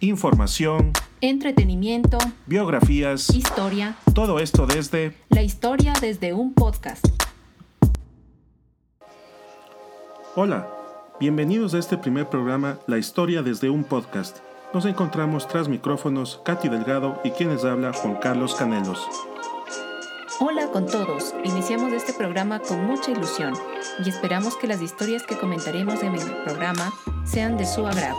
información, entretenimiento, biografías, historia, todo esto desde la historia desde un podcast. Hola, bienvenidos a este primer programa La historia desde un podcast. Nos encontramos tras micrófonos Katy Delgado y quienes habla Juan Carlos Canelos. Hola con todos, iniciamos este programa con mucha ilusión y esperamos que las historias que comentaremos en el programa sean de su agrado.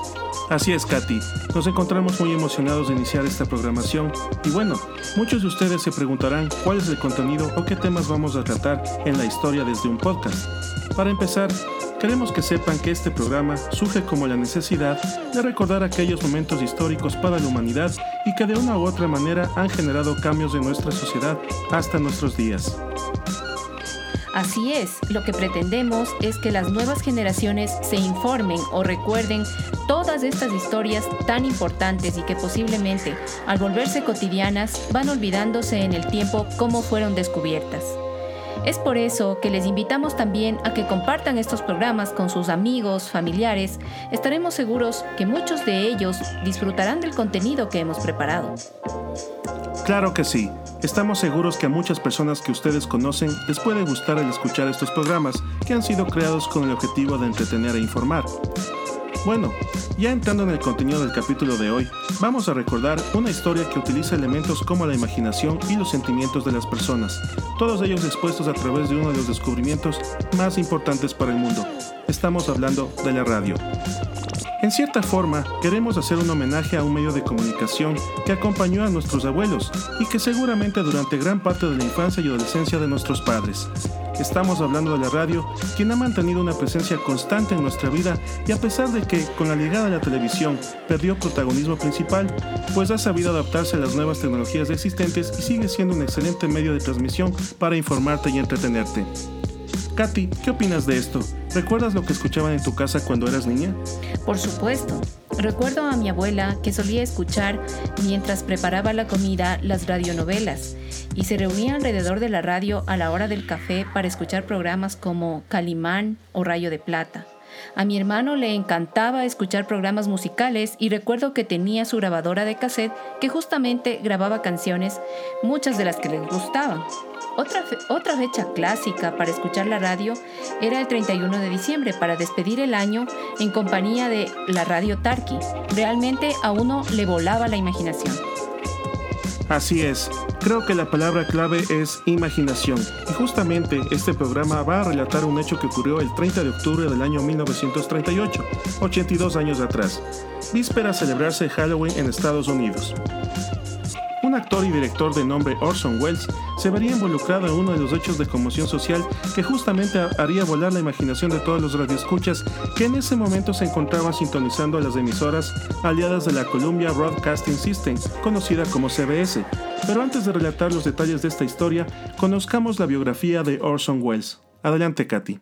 Así es, Katy, nos encontramos muy emocionados de iniciar esta programación y bueno, muchos de ustedes se preguntarán cuál es el contenido o qué temas vamos a tratar en la historia desde un podcast. Para empezar, Queremos que sepan que este programa surge como la necesidad de recordar aquellos momentos históricos para la humanidad y que de una u otra manera han generado cambios en nuestra sociedad hasta nuestros días. Así es, lo que pretendemos es que las nuevas generaciones se informen o recuerden todas estas historias tan importantes y que posiblemente, al volverse cotidianas, van olvidándose en el tiempo cómo fueron descubiertas. Es por eso que les invitamos también a que compartan estos programas con sus amigos, familiares. Estaremos seguros que muchos de ellos disfrutarán del contenido que hemos preparado. Claro que sí. Estamos seguros que a muchas personas que ustedes conocen les puede gustar el escuchar estos programas que han sido creados con el objetivo de entretener e informar. Bueno, ya entrando en el contenido del capítulo de hoy, vamos a recordar una historia que utiliza elementos como la imaginación y los sentimientos de las personas, todos ellos expuestos a través de uno de los descubrimientos más importantes para el mundo. Estamos hablando de la radio. En cierta forma, queremos hacer un homenaje a un medio de comunicación que acompañó a nuestros abuelos y que seguramente durante gran parte de la infancia y adolescencia de nuestros padres. Estamos hablando de la radio, quien ha mantenido una presencia constante en nuestra vida y a pesar de que con la llegada de la televisión perdió protagonismo principal, pues ha sabido adaptarse a las nuevas tecnologías existentes y sigue siendo un excelente medio de transmisión para informarte y entretenerte. Katy, ¿qué opinas de esto? ¿Recuerdas lo que escuchaban en tu casa cuando eras niña? Por supuesto. Recuerdo a mi abuela que solía escuchar mientras preparaba la comida las radionovelas y se reunía alrededor de la radio a la hora del café para escuchar programas como Calimán o Rayo de Plata. A mi hermano le encantaba escuchar programas musicales y recuerdo que tenía su grabadora de cassette que justamente grababa canciones, muchas de las que les gustaban. Otra, otra fecha clásica para escuchar la radio era el 31 de diciembre para despedir el año en compañía de la radio Tarki. Realmente a uno le volaba la imaginación. Así es, creo que la palabra clave es imaginación. Y justamente este programa va a relatar un hecho que ocurrió el 30 de octubre del año 1938, 82 años atrás, víspera a celebrarse Halloween en Estados Unidos un actor y director de nombre Orson Welles se vería involucrado en uno de los hechos de conmoción social que justamente haría volar la imaginación de todos los radioescuchas que en ese momento se encontraban sintonizando a las emisoras aliadas de la Columbia Broadcasting System, conocida como CBS. Pero antes de relatar los detalles de esta historia, conozcamos la biografía de Orson Welles. Adelante, Katy.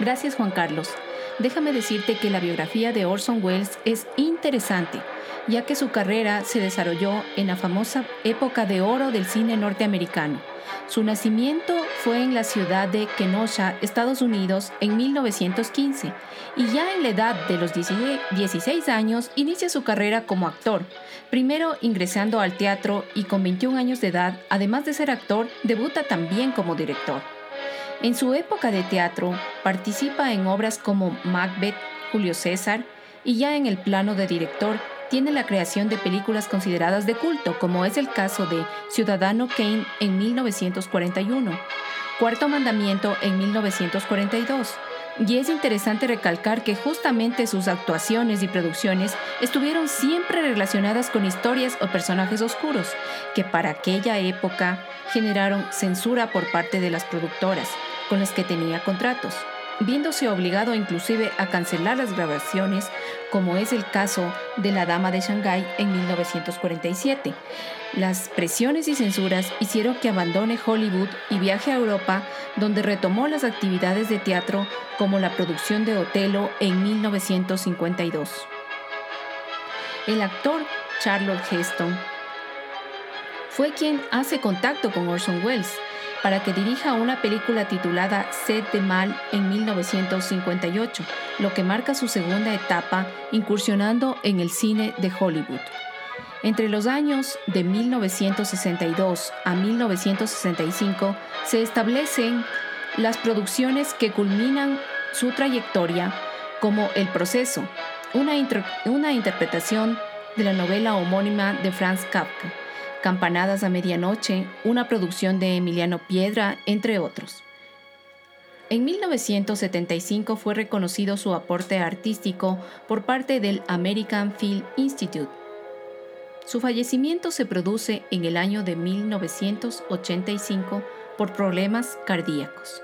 Gracias, Juan Carlos. Déjame decirte que la biografía de Orson Welles es interesante ya que su carrera se desarrolló en la famosa época de oro del cine norteamericano. Su nacimiento fue en la ciudad de Kenosha, Estados Unidos, en 1915, y ya en la edad de los 16 años inicia su carrera como actor, primero ingresando al teatro y con 21 años de edad, además de ser actor, debuta también como director. En su época de teatro, participa en obras como Macbeth, Julio César, y ya en el plano de director tiene la creación de películas consideradas de culto, como es el caso de Ciudadano Kane en 1941, Cuarto Mandamiento en 1942. Y es interesante recalcar que justamente sus actuaciones y producciones estuvieron siempre relacionadas con historias o personajes oscuros, que para aquella época generaron censura por parte de las productoras con las que tenía contratos viéndose obligado inclusive a cancelar las grabaciones, como es el caso de La Dama de Shanghái en 1947. Las presiones y censuras hicieron que abandone Hollywood y viaje a Europa, donde retomó las actividades de teatro como la producción de Otelo en 1952. El actor Charlotte Heston fue quien hace contacto con Orson Welles para que dirija una película titulada Sed de Mal en 1958, lo que marca su segunda etapa incursionando en el cine de Hollywood. Entre los años de 1962 a 1965 se establecen las producciones que culminan su trayectoria como El Proceso, una, una interpretación de la novela homónima de Franz Kafka, Campanadas a Medianoche, una producción de Emiliano Piedra, entre otros. En 1975 fue reconocido su aporte artístico por parte del American Film Institute. Su fallecimiento se produce en el año de 1985 por problemas cardíacos.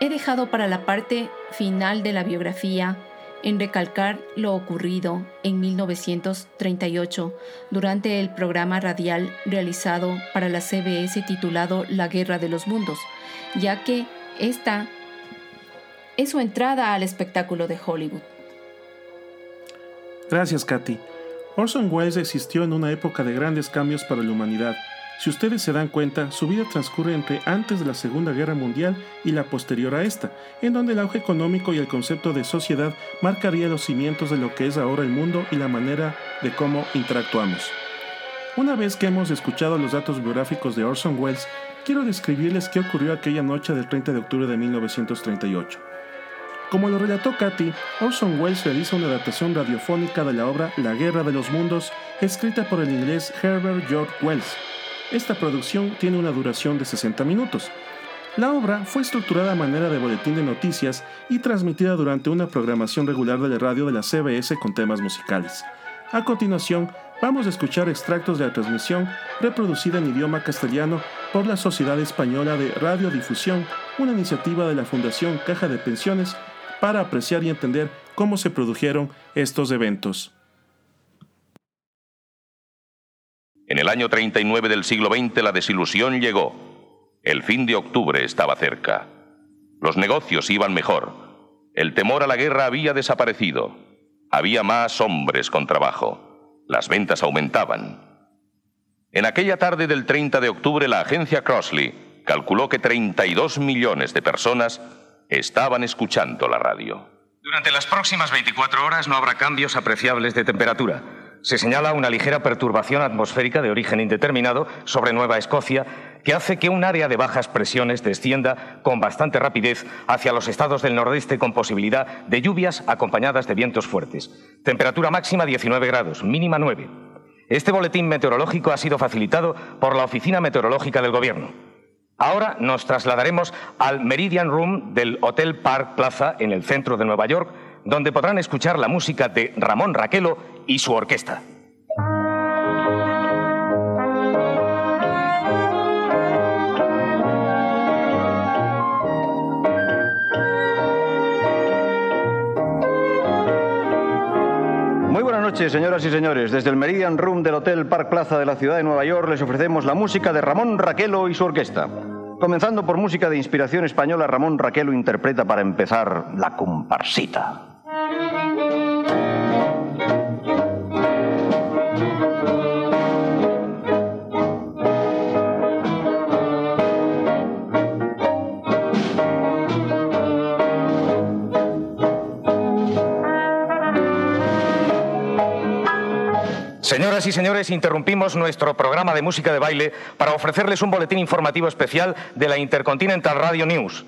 He dejado para la parte final de la biografía en recalcar lo ocurrido en 1938 durante el programa radial realizado para la CBS titulado La Guerra de los Mundos, ya que esta es su entrada al espectáculo de Hollywood. Gracias, Katy. Orson Welles existió en una época de grandes cambios para la humanidad si ustedes se dan cuenta, su vida transcurre entre antes de la Segunda Guerra Mundial y la posterior a esta, en donde el auge económico y el concepto de sociedad marcaría los cimientos de lo que es ahora el mundo y la manera de cómo interactuamos. Una vez que hemos escuchado los datos biográficos de Orson Welles, quiero describirles qué ocurrió aquella noche del 30 de octubre de 1938. Como lo relató Katy, Orson Welles realiza una adaptación radiofónica de la obra La Guerra de los Mundos, escrita por el inglés Herbert George Wells, esta producción tiene una duración de 60 minutos. La obra fue estructurada a manera de boletín de noticias y transmitida durante una programación regular de la radio de la CBS con temas musicales. A continuación, vamos a escuchar extractos de la transmisión reproducida en idioma castellano por la Sociedad Española de Radiodifusión, una iniciativa de la Fundación Caja de Pensiones para apreciar y entender cómo se produjeron estos eventos. En el año 39 del siglo XX la desilusión llegó. El fin de octubre estaba cerca. Los negocios iban mejor. El temor a la guerra había desaparecido. Había más hombres con trabajo. Las ventas aumentaban. En aquella tarde del 30 de octubre la agencia Crossley calculó que 32 millones de personas estaban escuchando la radio. Durante las próximas 24 horas no habrá cambios apreciables de temperatura se señala una ligera perturbación atmosférica de origen indeterminado sobre Nueva Escocia que hace que un área de bajas presiones descienda con bastante rapidez hacia los estados del nordeste con posibilidad de lluvias acompañadas de vientos fuertes. Temperatura máxima 19 grados, mínima 9. Este boletín meteorológico ha sido facilitado por la Oficina Meteorológica del Gobierno. Ahora nos trasladaremos al Meridian Room del Hotel Park Plaza en el centro de Nueva York, donde podrán escuchar la música de Ramón Raquelo y su orquesta. Muy buenas noches, señoras y señores. Desde el Meridian Room del Hotel Park Plaza de la ciudad de Nueva York les ofrecemos la música de Ramón Raquelo y su orquesta. Comenzando por música de inspiración española, Ramón Raquelo interpreta para empezar La comparsita. Señoras y señores, interrumpimos nuestro programa de música de baile para ofrecerles un boletín informativo especial de la Intercontinental Radio News.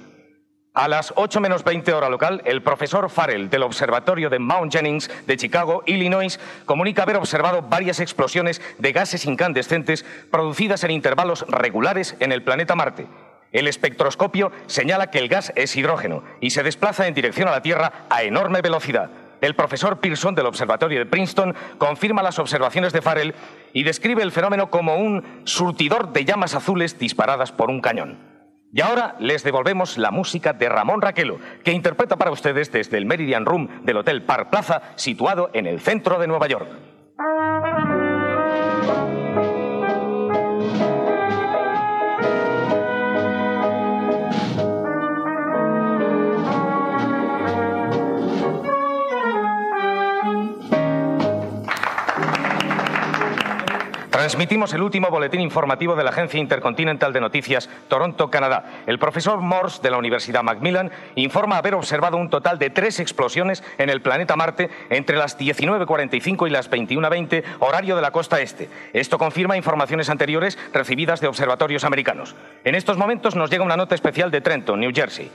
A las 8 menos 20 hora local, el profesor Farrell del Observatorio de Mount Jennings de Chicago, Illinois, comunica haber observado varias explosiones de gases incandescentes producidas en intervalos regulares en el planeta Marte. El espectroscopio señala que el gas es hidrógeno y se desplaza en dirección a la Tierra a enorme velocidad. El profesor Pearson del Observatorio de Princeton confirma las observaciones de Farrell y describe el fenómeno como un surtidor de llamas azules disparadas por un cañón. Y ahora les devolvemos la música de Ramón Raquelo, que interpreta para ustedes desde el Meridian Room del Hotel Park Plaza, situado en el centro de Nueva York. Transmitimos el último boletín informativo de la Agencia Intercontinental de Noticias Toronto, Canadá. El profesor Morse de la Universidad Macmillan informa haber observado un total de tres explosiones en el planeta Marte entre las 19.45 y las 21.20 horario de la costa este. Esto confirma informaciones anteriores recibidas de observatorios americanos. En estos momentos nos llega una nota especial de Trenton, New Jersey.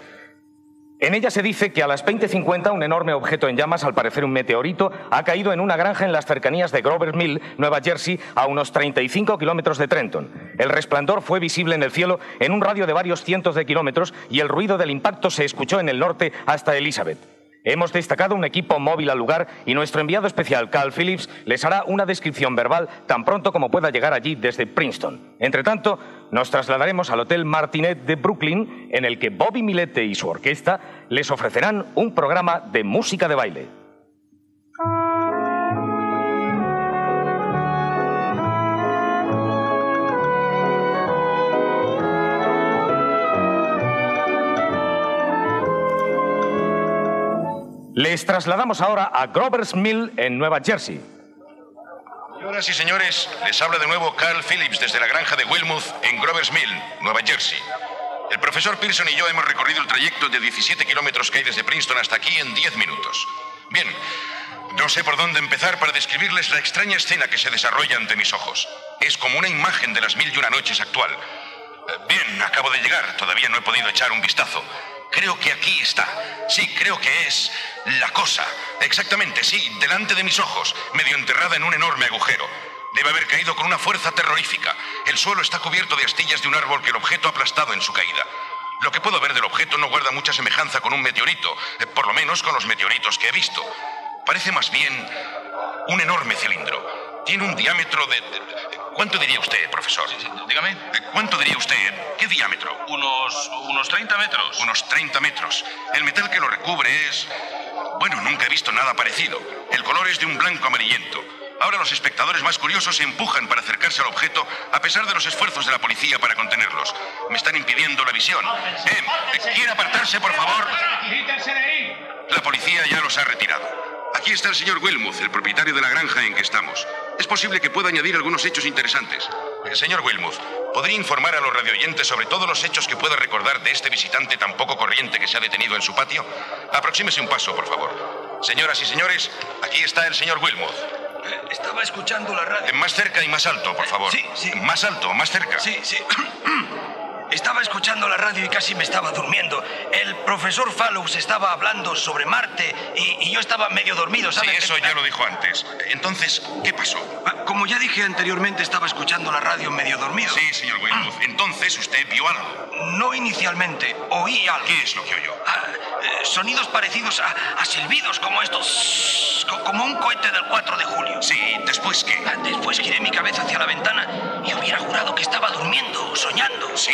En ella se dice que a las 20.50 un enorme objeto en llamas, al parecer un meteorito, ha caído en una granja en las cercanías de Grover Mill, Nueva Jersey, a unos 35 kilómetros de Trenton. El resplandor fue visible en el cielo en un radio de varios cientos de kilómetros y el ruido del impacto se escuchó en el norte hasta Elizabeth. Hemos destacado un equipo móvil al lugar y nuestro enviado especial, Carl Phillips, les hará una descripción verbal tan pronto como pueda llegar allí desde Princeton. Entre tanto, nos trasladaremos al Hotel Martinet de Brooklyn, en el que Bobby Milete y su orquesta les ofrecerán un programa de música de baile. Les trasladamos ahora a Grover's Mill en Nueva Jersey. Señoras y señores, les habla de nuevo Carl Phillips desde la granja de Wilmouth en Grover's Mill, Nueva Jersey. El profesor Pearson y yo hemos recorrido el trayecto de 17 kilómetros que hay desde Princeton hasta aquí en 10 minutos. Bien, no sé por dónde empezar para describirles la extraña escena que se desarrolla ante mis ojos. Es como una imagen de las mil y una noches actual. Eh, bien, acabo de llegar, todavía no he podido echar un vistazo. Creo que aquí está. Sí, creo que es la cosa. Exactamente, sí, delante de mis ojos, medio enterrada en un enorme agujero. Debe haber caído con una fuerza terrorífica. El suelo está cubierto de astillas de un árbol que el objeto ha aplastado en su caída. Lo que puedo ver del objeto no guarda mucha semejanza con un meteorito, eh, por lo menos con los meteoritos que he visto. Parece más bien un enorme cilindro. Tiene un diámetro de, ¿Cuánto diría usted, profesor? dígame. Eh, ¿Cuánto diría usted? ¿Qué diámetro? Unos, unos 30 metros. Unos 30 metros. El metal que lo recubre es... Bueno, nunca he visto nada parecido. El color es de un blanco amarillento. Ahora los espectadores más curiosos se empujan para acercarse al objeto a pesar de los esfuerzos de la policía para contenerlos. Me están impidiendo la visión. Eh, ¿Quiere apartarse, por favor? La policía ya los ha retirado. Aquí está el señor Wilmuth, el propietario de la granja en que estamos. Es posible que pueda añadir algunos hechos interesantes. Señor Wilmuth, ¿podría informar a los radioyentes sobre todos los hechos que pueda recordar de este visitante tan poco corriente que se ha detenido en su patio? Aproxímese un paso, por favor. Señoras y señores, aquí está el señor Wilmuth. Eh, estaba escuchando la radio. Más cerca y más alto, por favor. Sí, sí. Más alto, más cerca. Sí, sí. Estaba escuchando la radio y casi me estaba durmiendo. El profesor Fallows estaba hablando sobre Marte y, yo estaba medio dormido, ¿sabes? Sí, eso ya lo dijo antes. Entonces, ¿qué pasó? Ah, como ya dije anteriormente, estaba escuchando la radio medio dormido. Sí, señor Weymouth. Entonces, ¿usted vio algo? No inicialmente. Oí algo. ¿Qué es lo que oyó? Ah, eh, sonidos parecidos a, silbidos como estos. Como un cohete del 4 de julio. Sí, ¿después qué? Ah, después giré mi cabeza hacia la ventana y hubiera jurado que estaba durmiendo, soñando. ¿Sí?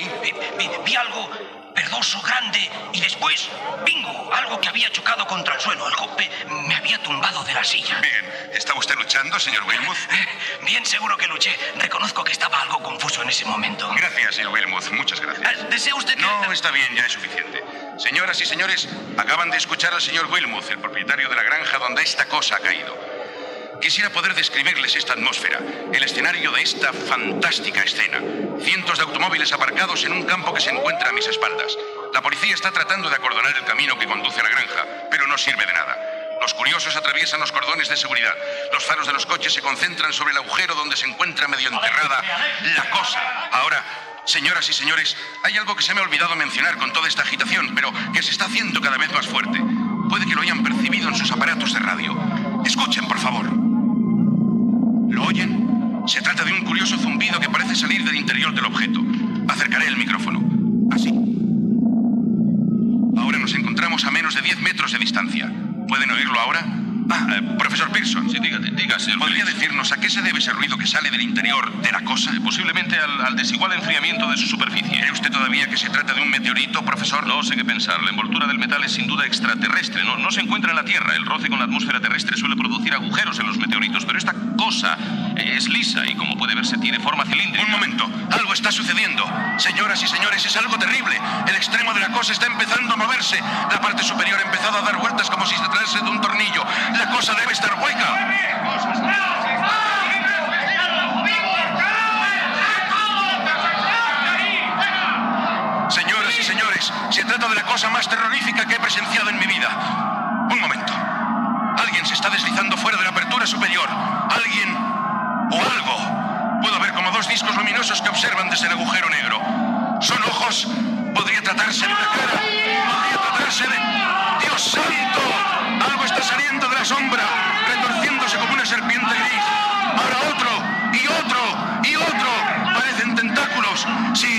Vi, algo verdoso, grande, y después, bingo, algo que había chocado contra el suelo. El golpe me había tumbado de la silla. Bien, ¿está usted luchando, señor Wilmuth? Bien, seguro que luché. Reconozco que estaba algo confuso en ese momento. Gracias, señor Wilmuth, muchas gracias. Ah, ¿Desea usted que.? No, está bien, ya es suficiente. Señoras y señores, acaban de escuchar al señor Wilmuth, el propietario de la granja donde esta cosa ha caído. Quisiera poder describirles esta atmósfera, el escenario de esta fantástica escena. Cientos de automóviles aparcados en un campo que se encuentra a mis espaldas. La policía está tratando de acordonar el camino que conduce a la granja, pero no sirve de nada. Los curiosos atraviesan los cordones de seguridad. Los faros de los coches se concentran sobre el agujero donde se encuentra medio enterrada la cosa. Ahora, señoras y señores, hay algo que se me ha olvidado mencionar con toda esta agitación, pero que se está haciendo cada vez más fuerte. Puede que lo hayan percibido en sus aparatos de radio. Escuchen, por favor. Se trata de un curioso zumbido que parece salir del interior del objeto. Acercaré el micrófono. Así. Ahora nos encontramos a menos de 10 metros de distancia. ¿Pueden oírlo ahora? Ah, eh, profesor Pearson. Sí, dígate, dígase. ¿Podría decirnos a qué se debe ese ruido que sale del interior de la cosa? Posiblemente al, desigual enfriamiento de su superficie. ¿Cree usted todavía que se trata de un meteorito, profesor? No sé qué pensar. La envoltura del metal es sin duda extraterrestre. No, no se encuentra en la Tierra. El roce con la atmósfera terrestre suele producir agujeros en los meteoritos, pero esta cosa es lisa y como puede verse tiene forma cilíndrica. Un momento, algo está sucediendo. Señoras y señores, es algo terrible. El extremo de la cosa está empezando a moverse. La parte superior ha empezado a dar vueltas como si se tratase de un tornillo. La cosa debe estar hueca. Señoras y señores, se trata de la cosa más terrorífica que he presenciado en mi vida. Un momento. Alguien se está deslizando fuera de la apertura superior. Alguien o algo. Puedo ver como dos discos luminosos que observan desde el agujero negro. ¿Son ojos? ¿Podría tratarse de una cara? ¿Podría tratarse de... ¡Dios santo! Algo está saliendo de la sombra, retorciéndose como una serpiente gris. Ahora otro, y otro, y otro. Parecen tentáculos. Sí,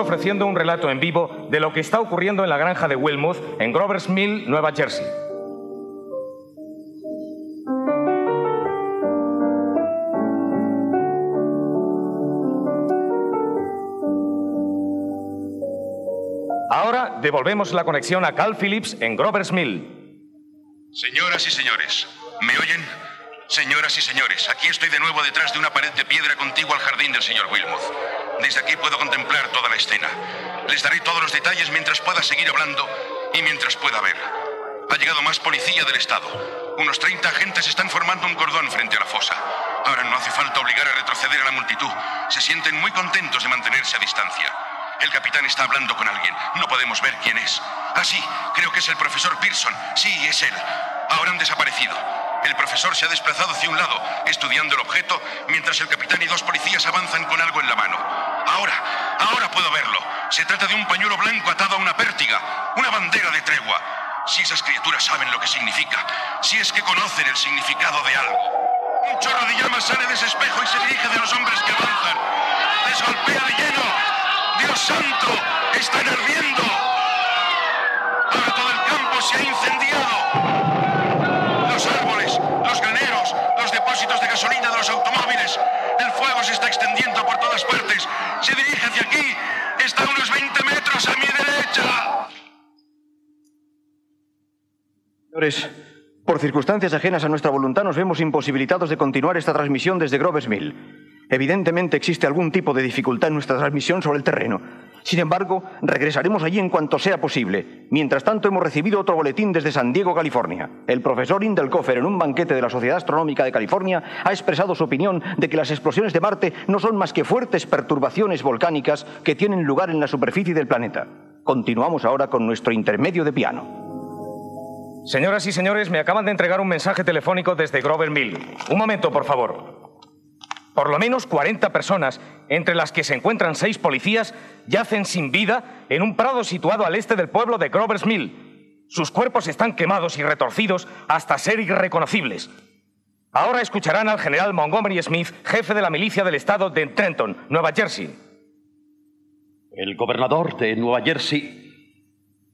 ofreciendo un relato en vivo de lo que está ocurriendo en la granja de Wilmouth, en Grover's Mill, Nueva Jersey. Ahora devolvemos la conexión a Cal Phillips en Grover's Mill. Señoras y señores, ¿me oyen? Señoras y señores, aquí estoy de nuevo detrás de una pared de piedra contigua al jardín del señor Wilmouth. Desde aquí puedo contemplar toda la escena. Les daré todos los detalles mientras pueda seguir hablando y mientras pueda ver. Ha llegado más policía del Estado. Unos 30 agentes están formando un cordón frente a la fosa. Ahora no hace falta obligar a retroceder a la multitud. Se sienten muy contentos de mantenerse a distancia. El capitán está hablando con alguien. No podemos ver quién es. Ah, sí, creo que es el profesor Pearson. Sí, es él. Ahora han desaparecido. El profesor se ha desplazado hacia un lado, estudiando el objeto, mientras el capitán y dos policías avanzan con algo en la mano. Ahora, ahora puedo verlo. Se trata de un pañuelo blanco atado a una pértiga, una bandera de tregua. Si esas criaturas saben lo que significa, si es que conocen el significado de algo. Un chorro de llamas sale de ese espejo y se dirige de los hombres que avanzan. Les golpea de lleno. ¡Dios santo! ¡Están ardiendo! Ahora todo el campo se ha incendiado. Los árboles, los graneros, los depósitos de gasolina de los automóviles. El fuego se está extendiendo por todas partes. Se dirige hacia aquí. Está a unos 20 metros a mi derecha. Señores, por circunstancias ajenas a nuestra voluntad nos vemos imposibilitados de continuar esta transmisión desde Groves Mill. Evidentemente existe algún tipo de dificultad en nuestra transmisión sobre el terreno. Sin embargo, regresaremos allí en cuanto sea posible. Mientras tanto, hemos recibido otro boletín desde San Diego, California. El profesor Indelkofer, en un banquete de la Sociedad Astronómica de California, ha expresado su opinión de que las explosiones de Marte no son más que fuertes perturbaciones volcánicas que tienen lugar en la superficie del planeta. Continuamos ahora con nuestro intermedio de piano. Señoras y señores, me acaban de entregar un mensaje telefónico desde Grover Mill. Un momento, por favor. Por lo menos 40 personas, entre las que se encuentran seis policías, yacen sin vida en un prado situado al este del pueblo de Grover's Mill. Sus cuerpos están quemados y retorcidos hasta ser irreconocibles. Ahora escucharán al general Montgomery Smith, jefe de la milicia del estado de Trenton, Nueva Jersey. El gobernador de Nueva Jersey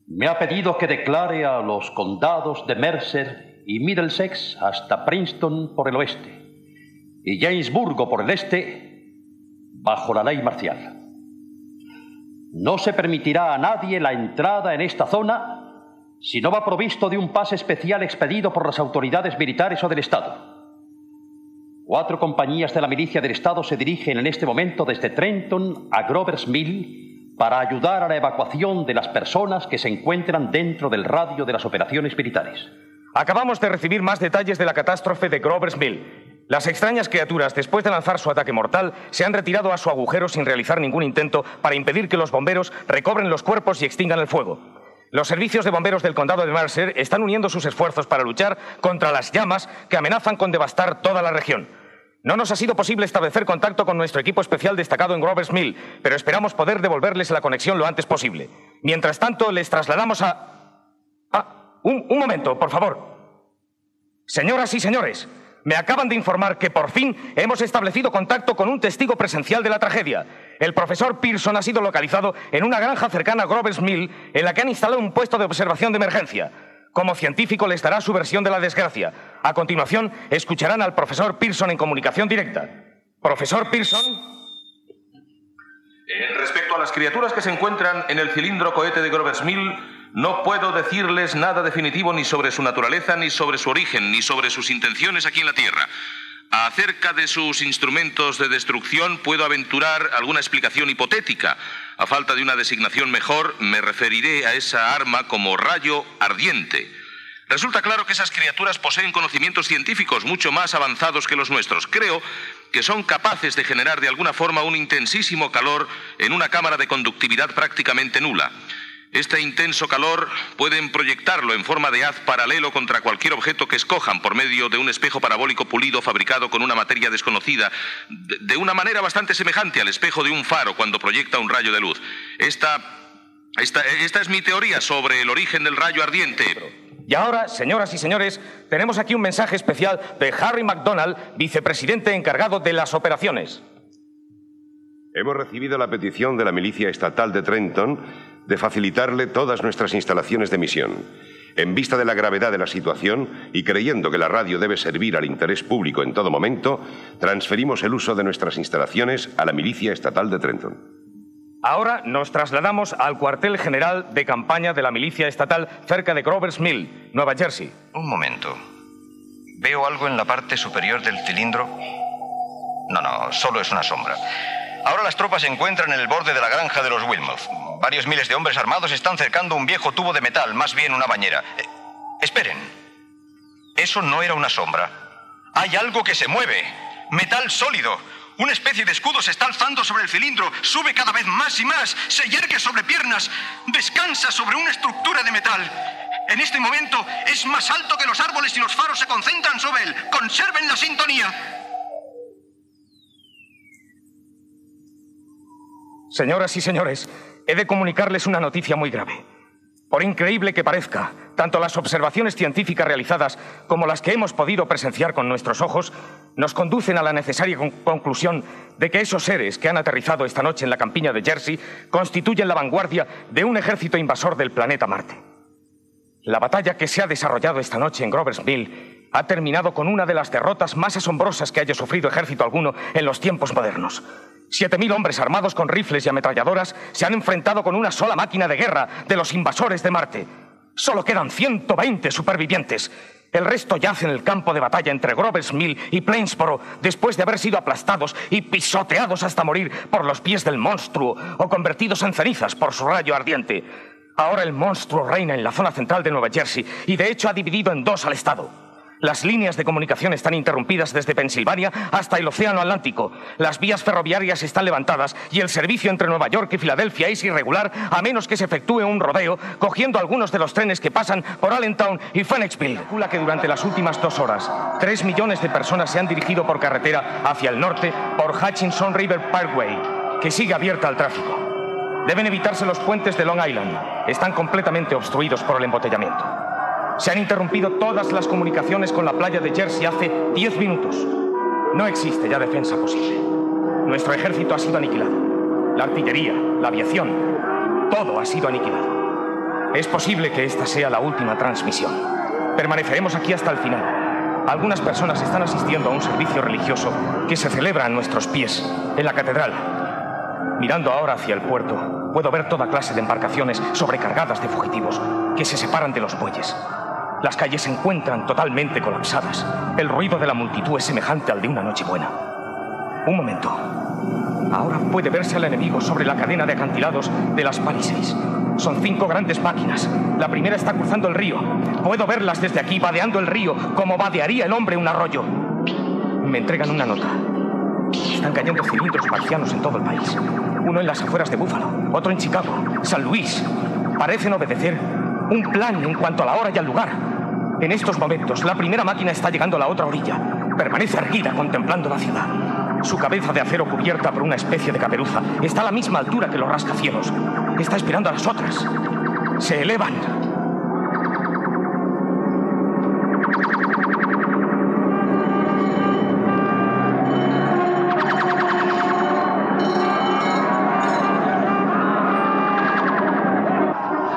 me ha pedido que declare a los condados de Mercer y Middlesex hasta Princeton por el oeste y Jamesburgo por el este bajo la ley marcial. No se permitirá a nadie la entrada en esta zona si no va provisto de un pase especial expedido por las autoridades militares o del Estado. Cuatro compañías de la milicia del Estado se dirigen en este momento desde Trenton a Grover's Mill para ayudar a la evacuación de las personas que se encuentran dentro del radio de las operaciones militares. Acabamos de recibir más detalles de la catástrofe de Grover's Mill. Las extrañas criaturas, después de lanzar su ataque mortal, se han retirado a su agujero sin realizar ningún intento para impedir que los bomberos recobren los cuerpos y extingan el fuego. Los servicios de bomberos del condado de Mercer están uniendo sus esfuerzos para luchar contra las llamas que amenazan con devastar toda la región. No nos ha sido posible establecer contacto con nuestro equipo especial destacado en Grover's Mill, pero esperamos poder devolverles la conexión lo antes posible. Mientras tanto, les trasladamos a... Ah, un, un momento, por favor. Señoras y señores, me acaban de informar que por fin hemos establecido contacto con un testigo presencial de la tragedia. El profesor Pearson ha sido localizado en una granja cercana a Grover's Mill, en la que han instalado un puesto de observación de emergencia. Como científico les dará su versión de la desgracia. A continuación, escucharán al profesor Pearson en comunicación directa. Profesor Pearson. Eh, respecto a las criaturas que se encuentran en el cilindro cohete de Grover's Mill, no puedo decirles nada definitivo ni sobre su naturaleza, ni sobre su origen, ni sobre sus intenciones aquí en la Tierra. Acerca de sus instrumentos de destrucción puedo aventurar alguna explicación hipotética. A falta de una designación mejor, me referiré a esa arma como rayo ardiente. Resulta claro que esas criaturas poseen conocimientos científicos mucho más avanzados que los nuestros. Creo que son capaces de generar de alguna forma un intensísimo calor en una cámara de conductividad prácticamente nula. Este intenso calor pueden proyectarlo en forma de haz paralelo contra cualquier objeto que escojan por medio de un espejo parabólico pulido fabricado con una materia desconocida, de, una manera bastante semejante al espejo de un faro cuando proyecta un rayo de luz. Esta, esta, esta es mi teoría sobre el origen del rayo ardiente. Y ahora, señoras y señores, tenemos aquí un mensaje especial de Harry MacDonald, vicepresidente encargado de las operaciones. Hemos recibido la petición de la milicia estatal de Trenton de facilitarle todas nuestras instalaciones de misión. En vista de la gravedad de la situación y creyendo que la radio debe servir al interés público en todo momento, transferimos el uso de nuestras instalaciones a la milicia estatal de Trenton. Ahora nos trasladamos al cuartel general de campaña de la milicia estatal cerca de Grover's Mill, Nueva Jersey. Un momento. ¿Veo algo en la parte superior del cilindro? No, no, solo es una sombra. Ahora las tropas se encuentran en el borde de la granja de los Wilmouth. Varios miles de hombres armados están cercando un viejo tubo de metal, más bien una bañera. Eh, esperen. Eso no era una sombra. Hay algo que se mueve. Metal sólido. Una especie de escudo se está alzando sobre el cilindro, sube cada vez más y más, se yergue sobre piernas, descansa sobre una estructura de metal. En este momento es más alto que los árboles y los faros se concentran sobre él. Conserven la sintonía. Señoras y señores, he de comunicarles una noticia muy grave. Por increíble que parezca, tanto las observaciones científicas realizadas como las que hemos podido presenciar con nuestros ojos nos conducen a la necesaria conclusión de que esos seres que han aterrizado esta noche en la campiña de Jersey constituyen la vanguardia de un ejército invasor del planeta Marte. La batalla que se ha desarrollado esta noche en Grover's Mill ha terminado con una de las derrotas más asombrosas que haya sufrido ejército alguno en los tiempos modernos. Siete mil hombres armados con rifles y ametralladoras se han enfrentado con una sola máquina de guerra de los invasores de Marte. Solo quedan 120 supervivientes. El resto yace en el campo de batalla entre Grover's Mill y Plainsboro después de haber sido aplastados y pisoteados hasta morir por los pies del monstruo o convertidos en cenizas por su rayo ardiente. Ahora el monstruo reina en la zona central de Nueva Jersey y de hecho ha dividido en dos al estado. Las líneas de comunicación están interrumpidas desde Pensilvania hasta el Océano Atlántico. Las vías ferroviarias están levantadas y el servicio entre Nueva York y Filadelfia es irregular a menos que se efectúe un rodeo cogiendo algunos de los trenes que pasan por Allentown y Phoenixville. Calcula que durante las últimas dos horas, tres millones de personas se han dirigido por carretera hacia el norte por Hutchinson River Parkway, que sigue abierta al tráfico. Deben evitarse los puentes de Long Island. Están completamente obstruidos por el embotellamiento. Se han interrumpido todas las comunicaciones con la playa de Jersey hace 10 minutos. No existe ya defensa posible. Nuestro ejército ha sido aniquilado. La artillería, la aviación, todo ha sido aniquilado. Es posible que esta sea la última transmisión. Permaneceremos aquí hasta el final. Algunas personas están asistiendo a un servicio religioso que se celebra a nuestros pies, en la catedral. Mirando ahora hacia el puerto, puedo ver toda clase de embarcaciones sobrecargadas de fugitivos que se separan de los bueyes. Las calles se encuentran totalmente colapsadas. El ruido de la multitud es semejante al de una noche buena. Un momento. Ahora puede verse al enemigo sobre la cadena de acantilados de las Palisades. Son cinco grandes máquinas. La primera está cruzando el río. Puedo verlas desde aquí, vadeando el río, como vadearía el hombre un arroyo. Me entregan una nota. Están cayendo cilindros marcianos en todo el país. Uno en las afueras de Búfalo, otro en Chicago, San Luis. Parecen obedecer un plan en cuanto a la hora y al lugar. En estos momentos, la primera máquina está llegando a la otra orilla. Permanece erguida contemplando la ciudad. Su cabeza de acero cubierta por una especie de caperuza está a la misma altura que los rascacielos. Está esperando a las otras. Se elevan.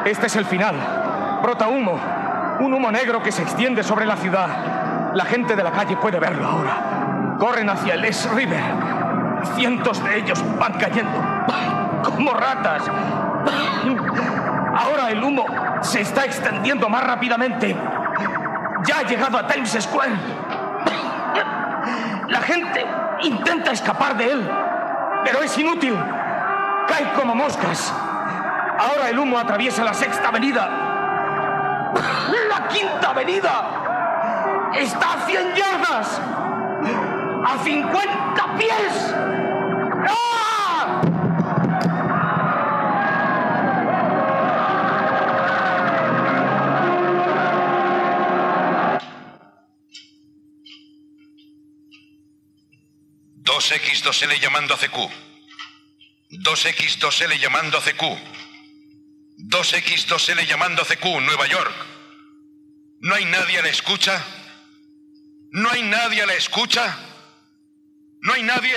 Este es el final. Brota humo. Un humo negro que se extiende sobre la ciudad. La gente de la calle puede verlo ahora. Corren hacia el Es River. Cientos de ellos van cayendo. Como ratas. Ahora el humo se está extendiendo más rápidamente. Ya ha llegado a Times Square. La gente intenta escapar de él, pero es inútil. Cae como moscas. Ahora el humo atraviesa la sexta avenida. Quinta avenida está a 100 yardas. A 50 pies. ¡Ah! Dos X, dos L llamando a CQ. 2X, 2L llamando a CQ. 2X, 2L llamando a CQ, Nueva York. ¿No hay nadie a la escucha? ¿No hay nadie a la escucha? ¿No hay nadie?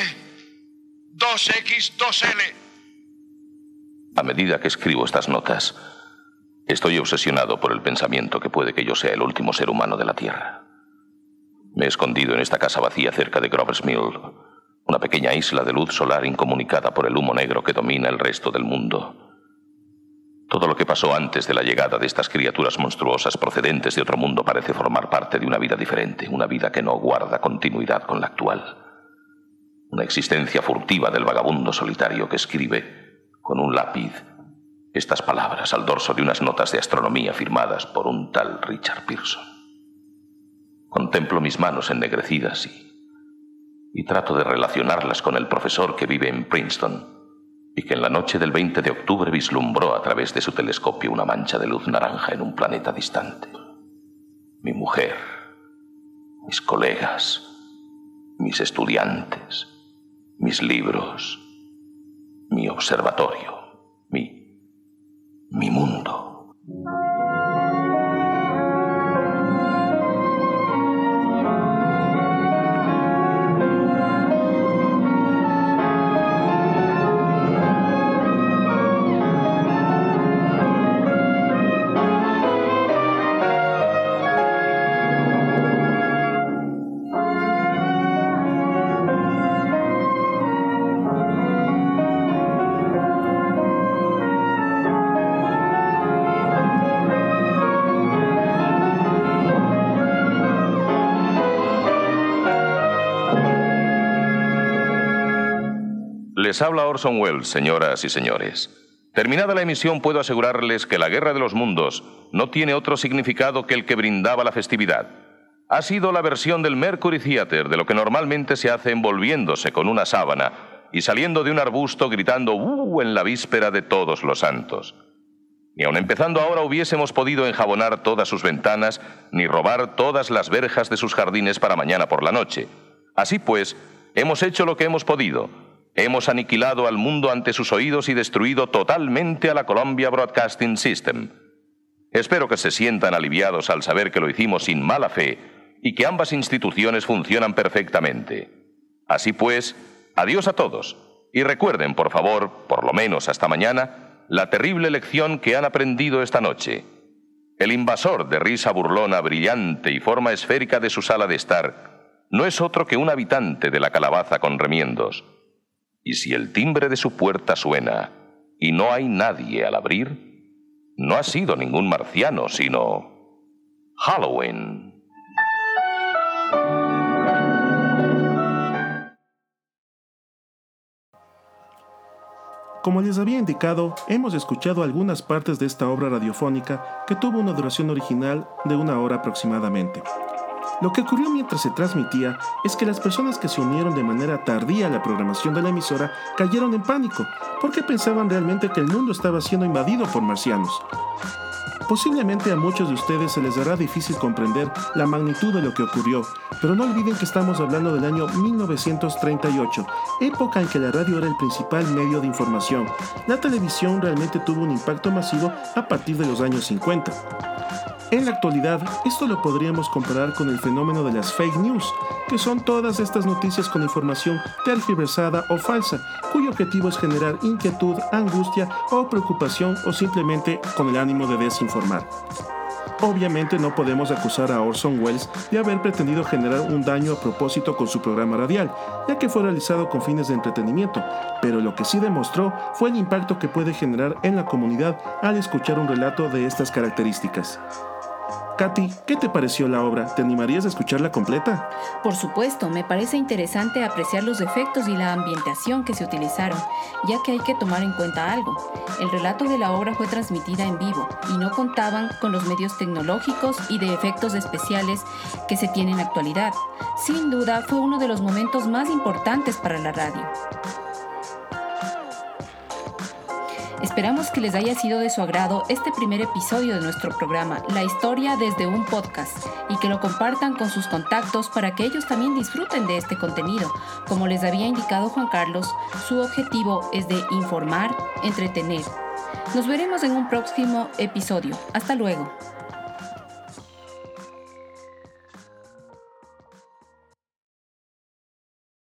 2X, 2L. A medida que escribo estas notas, estoy obsesionado por el pensamiento que puede que yo sea el último ser humano de la Tierra. Me he escondido en esta casa vacía cerca de Grover's Mill, una pequeña isla de luz solar incomunicada por el humo negro que domina el resto del mundo. Todo lo que pasó antes de la llegada de estas criaturas monstruosas procedentes de otro mundo parece formar parte de una vida diferente, una vida que no guarda continuidad con la actual. Una existencia furtiva del vagabundo solitario que escribe, con un lápiz, estas palabras al dorso de unas notas de astronomía firmadas por un tal Richard Pearson. Contemplo mis manos ennegrecidas y y trato de relacionarlas con el profesor que vive en Princeton y que en la noche del 20 de octubre vislumbró a través de su telescopio una mancha de luz naranja en un planeta distante. Mi mujer, mis colegas, mis estudiantes, mis libros, mi observatorio, mi, mi mundo. Les habla Orson Welles, señoras y señores. Terminada la emisión, puedo asegurarles que la Guerra de los Mundos no tiene otro significado que el que brindaba la festividad. Ha sido la versión del Mercury Theater de lo que normalmente se hace envolviéndose con una sábana y saliendo de un arbusto gritando ¡Uh! en la víspera de todos los santos. Ni aun empezando ahora hubiésemos podido enjabonar todas sus ventanas, ni robar todas las verjas de sus jardines para mañana por la noche. Así pues, hemos hecho lo que hemos podido Hemos aniquilado al mundo ante sus oídos y destruido totalmente a la Columbia Broadcasting System. Espero que se sientan aliviados al saber que lo hicimos sin mala fe y que ambas instituciones funcionan perfectamente. Así pues, adiós a todos y recuerden, por favor, por lo menos hasta mañana, la terrible lección que han aprendido esta noche. El invasor de risa burlona brillante y forma esférica de su sala de estar no es otro que un habitante de la calabaza con remiendos y si el timbre de su puerta suena y no hay nadie al abrir, no ha sido ningún marciano, sino Halloween. Como les había indicado, hemos escuchado algunas partes de esta obra radiofónica que tuvo una duración original de una hora aproximadamente. Lo que ocurrió mientras se transmitía es que las personas que se unieron de manera tardía a la programación de la emisora cayeron en pánico, porque pensaban realmente que el mundo estaba siendo invadido por marcianos. Posiblemente a muchos de ustedes se les dará difícil comprender la magnitud de lo que ocurrió, pero no olviden que estamos hablando del año 1938, época en que la radio era el principal medio de información. La televisión realmente tuvo un impacto masivo a partir de los años 50. En la actualidad, esto lo podríamos comparar con el fenómeno de las fake news, que son todas estas noticias con información tergiversada o falsa, cuyo objetivo es generar inquietud, angustia o preocupación o simplemente con el ánimo de desinformar. Obviamente no podemos acusar a Orson Welles de haber pretendido generar un daño a propósito con su programa radial, ya que fue realizado con fines de entretenimiento, pero lo que sí demostró fue el impacto que puede generar en la comunidad al escuchar un relato de estas características. Katy, ¿qué te pareció la obra? ¿Te animarías a escucharla completa? Por supuesto, me parece interesante apreciar los efectos y la ambientación que se utilizaron, ya que hay que tomar en cuenta algo. El relato de la obra fue transmitida en vivo y no contaban con los medios tecnológicos y de efectos especiales que se tienen en la actualidad. Sin duda, fue uno de los momentos más importantes para la radio. Esperamos que les haya sido de su agrado este primer episodio de nuestro programa, La historia desde un podcast, y que lo compartan con sus contactos para que ellos también disfruten de este contenido. Como les había indicado Juan Carlos, su objetivo es de informar, entretener. Nos veremos en un próximo episodio. Hasta luego.